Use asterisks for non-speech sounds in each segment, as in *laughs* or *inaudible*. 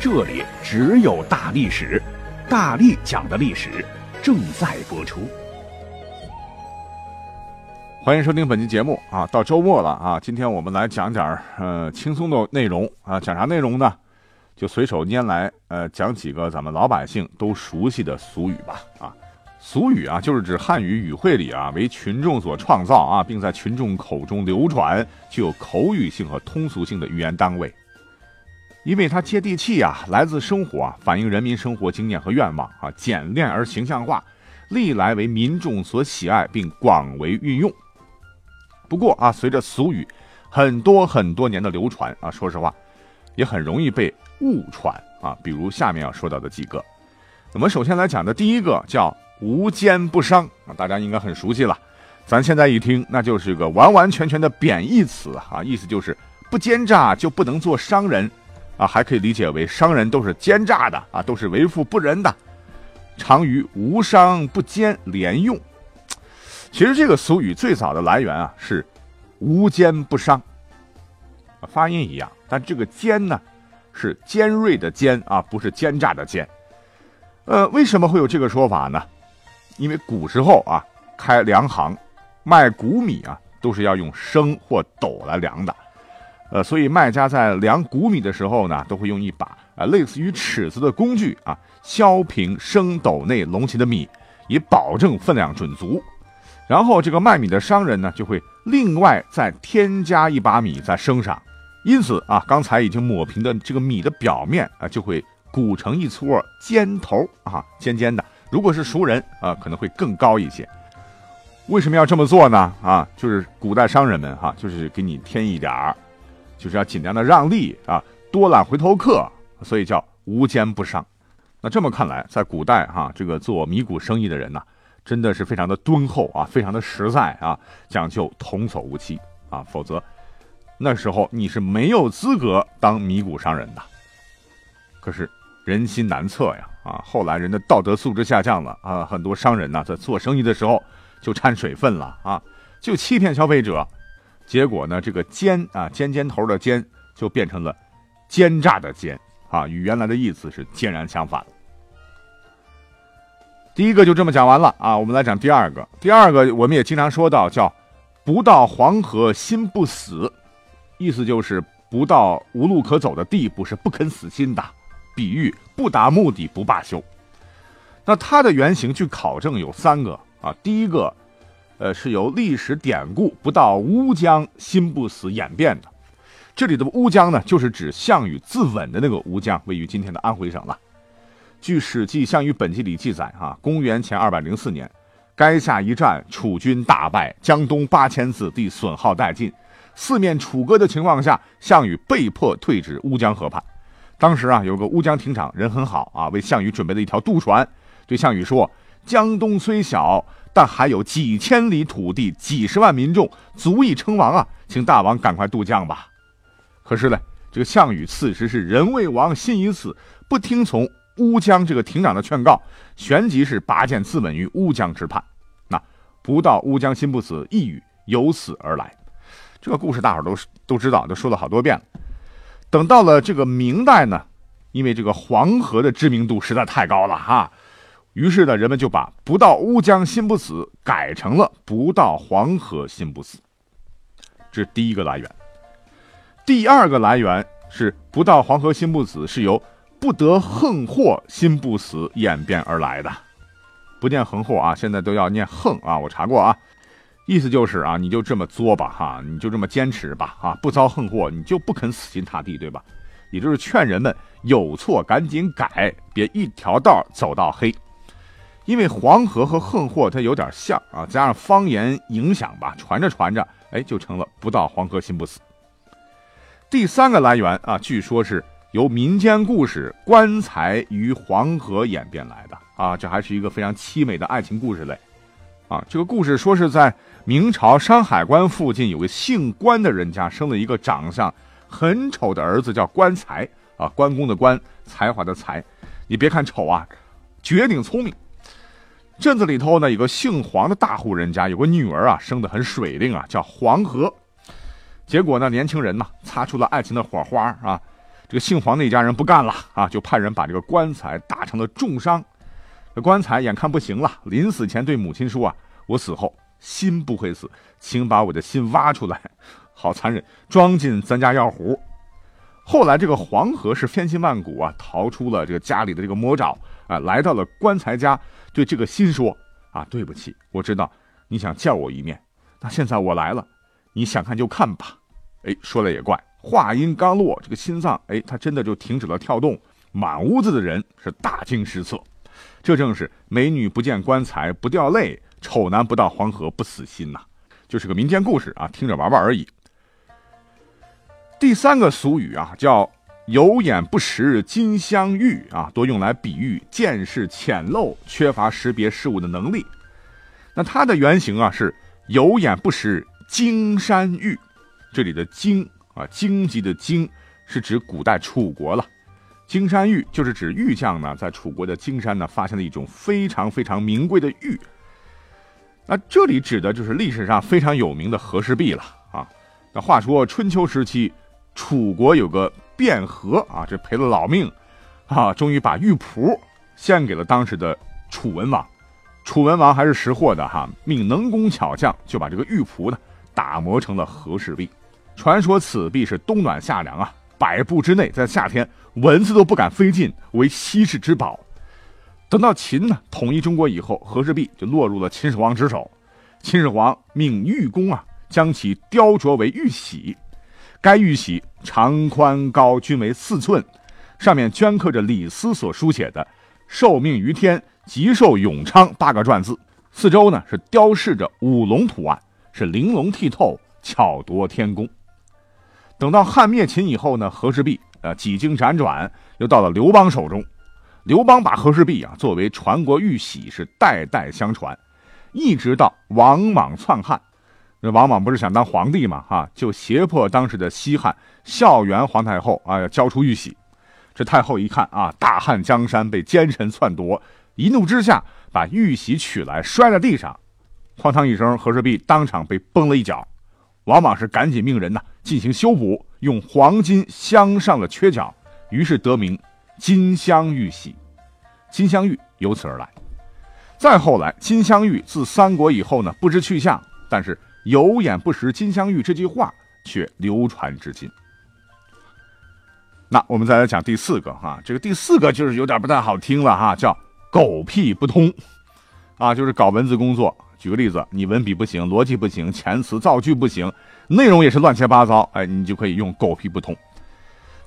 这里只有大历史，大力讲的历史正在播出。欢迎收听本期节目啊！到周末了啊，今天我们来讲点呃轻松的内容啊，讲啥内容呢？就随手拈来呃讲几个咱们老百姓都熟悉的俗语吧啊。俗语啊，就是指汉语语汇里啊为群众所创造啊，并在群众口中流传，具有口语性和通俗性的语言单位。因为它接地气啊，来自生活啊，反映人民生活经验和愿望啊，简练而形象化，历来为民众所喜爱并广为运用。不过啊，随着俗语很多很多年的流传啊，说实话，也很容易被误传啊。比如下面要说到的几个，我们首先来讲的第一个叫“无奸不商”啊，大家应该很熟悉了。咱现在一听，那就是个完完全全的贬义词啊，意思就是不奸诈就不能做商人。啊，还可以理解为商人都是奸诈的啊，都是为富不仁的。常与无商不奸连用。其实这个俗语最早的来源啊是无奸不商，发音一样，但这个奸呢是尖锐的尖啊，不是奸诈的奸。呃，为什么会有这个说法呢？因为古时候啊开粮行卖谷米啊都是要用升或斗来量的。呃，所以卖家在量谷米的时候呢，都会用一把啊类似于尺子的工具啊，削平升斗内隆起的米，以保证分量准足。然后这个卖米的商人呢，就会另外再添加一把米在升上。因此啊，刚才已经抹平的这个米的表面啊，就会鼓成一撮尖头啊，尖尖的。如果是熟人啊，可能会更高一些。为什么要这么做呢？啊，就是古代商人们哈，就是给你添一点儿。就是要尽量的让利啊，多揽回头客，所以叫无奸不商。那这么看来，在古代哈，这个做米谷生意的人呢，真的是非常的敦厚啊，非常的实在啊，讲究童叟无欺啊，否则那时候你是没有资格当米谷商人的。可是人心难测呀啊，后来人的道德素质下降了啊，很多商人呢在做生意的时候就掺水分了啊，就欺骗消费者。结果呢，这个尖啊尖尖头的尖就变成了奸诈的奸啊，与原来的意思是截然相反。第一个就这么讲完了啊，我们来讲第二个。第二个我们也经常说到叫“不到黄河心不死”，意思就是不到无路可走的地步是不肯死心的，比喻不达目的不罢休。那它的原型据考证有三个啊，第一个。呃，是由历史典故“不到乌江心不死”演变的。这里的乌江呢，就是指项羽自刎的那个乌江，位于今天的安徽省了。据《史记·项羽本纪》里记载，哈，公元前二百零四年，垓下一战，楚军大败，江东八千子弟损耗殆尽，四面楚歌的情况下，项羽被迫退至乌江河畔。当时啊，有个乌江亭长人很好啊，为项羽准备了一条渡船，对项羽说：“江东虽小。”但还有几千里土地，几十万民众，足以称王啊！请大王赶快渡江吧。可是呢，这个项羽此时是人为王，心已死，不听从乌江这个亭长的劝告，旋即是拔剑自刎于乌江之畔。那不到乌江心不死，一语由此而来。这个故事大伙都都知道，都说了好多遍了。等到了这个明代呢，因为这个黄河的知名度实在太高了哈。于是呢，人们就把“不到乌江心不死”改成了“不到黄河心不死”，这是第一个来源。第二个来源是“不到黄河心不死”是由“不得横祸心不死”演变而来的。不念横祸啊，现在都要念横啊。我查过啊，意思就是啊，你就这么作吧哈，你就这么坚持吧啊，不遭横祸，你就不肯死心塌地，对吧？也就是劝人们有错赶紧改，别一条道走到黑。因为黄河和横祸它有点像啊，加上方言影响吧，传着传着，哎，就成了不到黄河心不死。第三个来源啊，据说是由民间故事《棺材与黄河》演变来的啊，这还是一个非常凄美的爱情故事类啊。这个故事说是在明朝山海关附近有个姓关的人家生了一个长相很丑的儿子，叫棺材啊，关公的关，才华的才。你别看丑啊，绝顶聪明。镇子里头呢有个姓黄的大户人家，有个女儿啊，生得很水灵啊，叫黄河。结果呢，年轻人呢擦出了爱情的火花啊。这个姓黄那家人不干了啊，就派人把这个棺材打成了重伤。这棺材眼看不行了，临死前对母亲说：“啊，我死后心不会死，请把我的心挖出来。”好残忍，装进咱家药壶。后来这个黄河是千辛万苦啊，逃出了这个家里的这个魔爪啊，来到了棺材家，对这个心说：“啊，对不起，我知道你想见我一面，那现在我来了，你想看就看吧。”哎，说来也怪。话音刚落，这个心脏哎，它真的就停止了跳动，满屋子的人是大惊失色。这正是美女不见棺材不掉泪，丑男不到黄河不死心呐，就是个民间故事啊，听着玩玩而已。第三个俗语啊，叫有眼不识金镶玉啊，多用来比喻见识浅陋、缺乏识别事物的能力。那它的原型啊是有眼不识金山玉，这里的金。啊，荆棘的荆是指古代楚国了，金山玉就是指玉匠呢在楚国的金山呢发现了一种非常非常名贵的玉。那这里指的就是历史上非常有名的和氏璧了啊。那话说春秋时期，楚国有个卞和啊，这赔了老命啊，终于把玉璞献给了当时的楚文王。楚文王还是识货的哈，命能工巧匠就把这个玉璞呢打磨成了和氏璧。传说此璧是冬暖夏凉啊，百步之内，在夏天蚊子都不敢飞进，为稀世之宝。等到秦呢统一中国以后，和氏璧就落入了秦始皇之手。秦始皇命玉工啊，将其雕琢为玉玺。该玉玺长宽高均为四寸，上面镌刻着李斯所书写的“受命于天，吉寿永昌”八个篆字。四周呢是雕饰着五龙图案，是玲珑剔透，巧夺天工。等到汉灭秦以后呢，和氏璧呃几经辗转，又到了刘邦手中。刘邦把和氏璧啊作为传国玉玺，是代代相传，一直到王莽篡汉。那王莽不是想当皇帝嘛？哈，就胁迫当时的西汉孝元皇太后啊，要交出玉玺。这太后一看啊，大汉江山被奸臣篡夺，一怒之下把玉玺取来摔在地上，哐当一声，和氏璧当场被崩了一角。王莽是赶紧命人呢进行修补，用黄金镶上了缺角，于是得名金镶玉玺。金镶玉由此而来。再后来，金镶玉自三国以后呢不知去向，但是“有眼不识金镶玉”这句话却流传至今。那我们再来讲第四个哈，这个第四个就是有点不太好听了哈，叫狗屁不通，啊，就是搞文字工作。举个例子，你文笔不行，逻辑不行，遣词造句不行，内容也是乱七八糟，哎，你就可以用狗屁不通。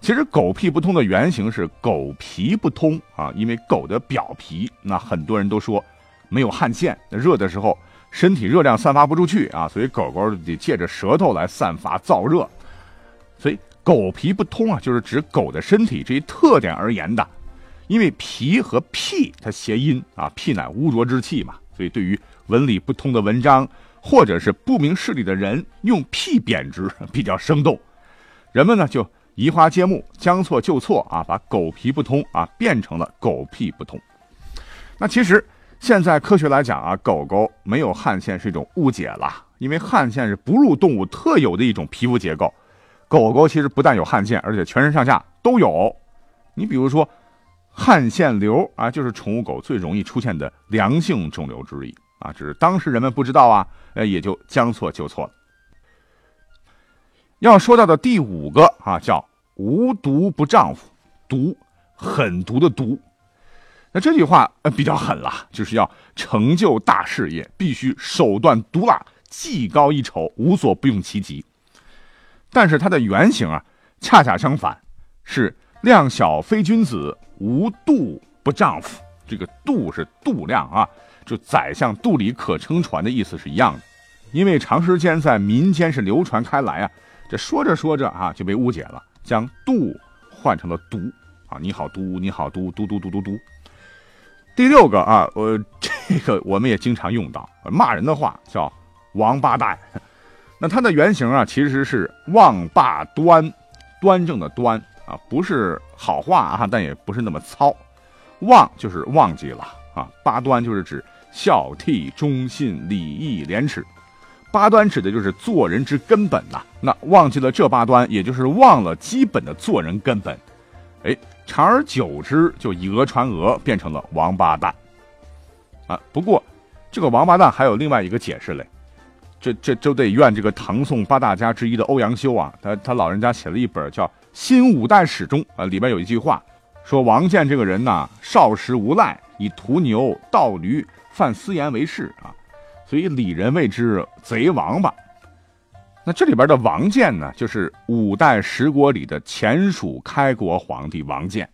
其实狗屁不通的原型是狗皮不通啊，因为狗的表皮，那很多人都说没有汗腺，热的时候身体热量散发不出去啊，所以狗狗得借着舌头来散发燥热，所以狗皮不通啊，就是指狗的身体这一特点而言的。因为皮和屁它谐音啊，屁乃污浊之气嘛，所以对于文理不通的文章，或者是不明事理的人，用屁贬值 *laughs* 比较生动，人们呢就移花接木，将错就错啊，把狗皮不通啊变成了狗屁不通。那其实现在科学来讲啊，狗狗没有汗腺是一种误解了，因为汗腺是哺乳动物特有的一种皮肤结构，狗狗其实不但有汗腺，而且全身上下都有。你比如说。汗腺瘤啊，就是宠物狗最容易出现的良性肿瘤之一啊，只是当时人们不知道啊，呃，也就将错就错了。要说到的第五个啊，叫无毒不丈夫，毒，狠毒的毒。那这句话呃比较狠了，就是要成就大事业，必须手段毒辣，技高一筹，无所不用其极。但是它的原型啊，恰恰相反，是量小非君子。无度不丈夫，这个度是度量啊，就宰相肚里可撑船的意思是一样的。因为长时间在民间是流传开来啊，这说着说着啊就被误解了，将度换成了“毒”啊，你好毒，你好毒，嘟嘟嘟嘟嘟。第六个啊，呃，这个我们也经常用到骂人的话，叫“王八蛋”。那它的原型啊，其实是“忘罢端”，端正的“端”啊，不是好话啊，但也不是那么糙。忘就是忘记了啊，八端就是指孝悌忠信礼义廉耻。八端指的就是做人之根本呐。那忘记了这八端，也就是忘了基本的做人根本。哎，长而久之，就以讹传讹，变成了王八蛋。啊，不过这个王八蛋还有另外一个解释嘞。这这就得怨这个唐宋八大家之一的欧阳修啊，他他老人家写了一本叫《新五代史》中啊，里边有一句话说王建这个人呐，少时无赖，以屠牛盗驴犯私盐为事啊。所以李人谓之贼王八。那这里边的王建呢，就是五代十国里的前蜀开国皇帝王建，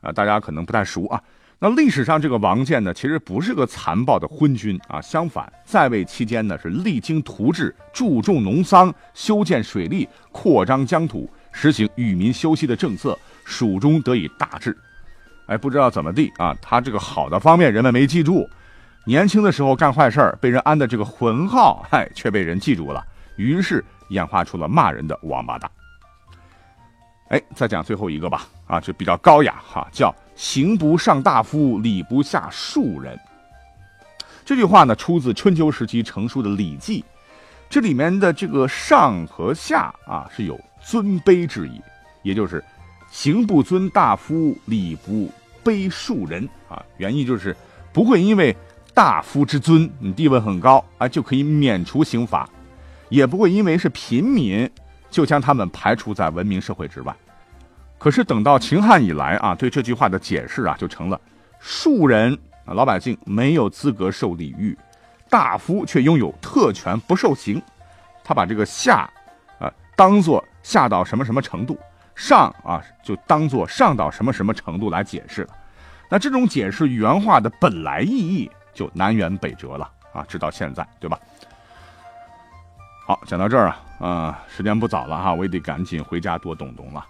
啊，大家可能不太熟啊。那历史上这个王建呢，其实不是个残暴的昏君啊，相反，在位期间呢是励精图治，注重农桑，修建水利，扩张疆土，实行与民休息的政策，蜀中得以大治。哎，不知道怎么地啊，他这个好的方面人们没记住。年轻的时候干坏事，被人安的这个浑号，嗨，却被人记住了，于是演化出了骂人的王八蛋。哎，再讲最后一个吧，啊，就比较高雅哈，叫“刑不上大夫，礼不下庶人”。这句话呢，出自春秋时期成书的《礼记》，这里面的这个“上”和“下”啊，是有尊卑之意，也就是“刑不尊大夫，礼不卑庶人”啊，原意就是不会因为。大夫之尊，你地位很高啊，就可以免除刑罚，也不会因为是平民就将他们排除在文明社会之外。可是等到秦汉以来啊，对这句话的解释啊，就成了庶人啊，老百姓没有资格受礼遇，大夫却拥有特权不受刑。他把这个下啊当做下到什么什么程度，上啊就当做上到什么什么程度来解释了。那这种解释原话的本来意义。就南辕北辙了啊！直到现在，对吧？好，讲到这儿啊，啊，时间不早了哈，我也得赶紧回家多动动了。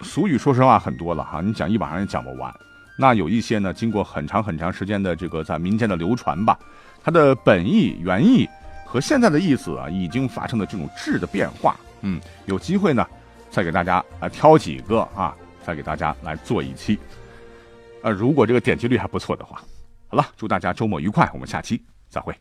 俗语说实话很多了哈，你讲一晚上也讲不完。那有一些呢，经过很长很长时间的这个在民间的流传吧，它的本意原意和现在的意思啊，已经发生了这种质的变化。嗯，有机会呢，再给大家啊挑几个啊，再给大家来做一期。呃，如果这个点击率还不错的话。好了，祝大家周末愉快，我们下期再会。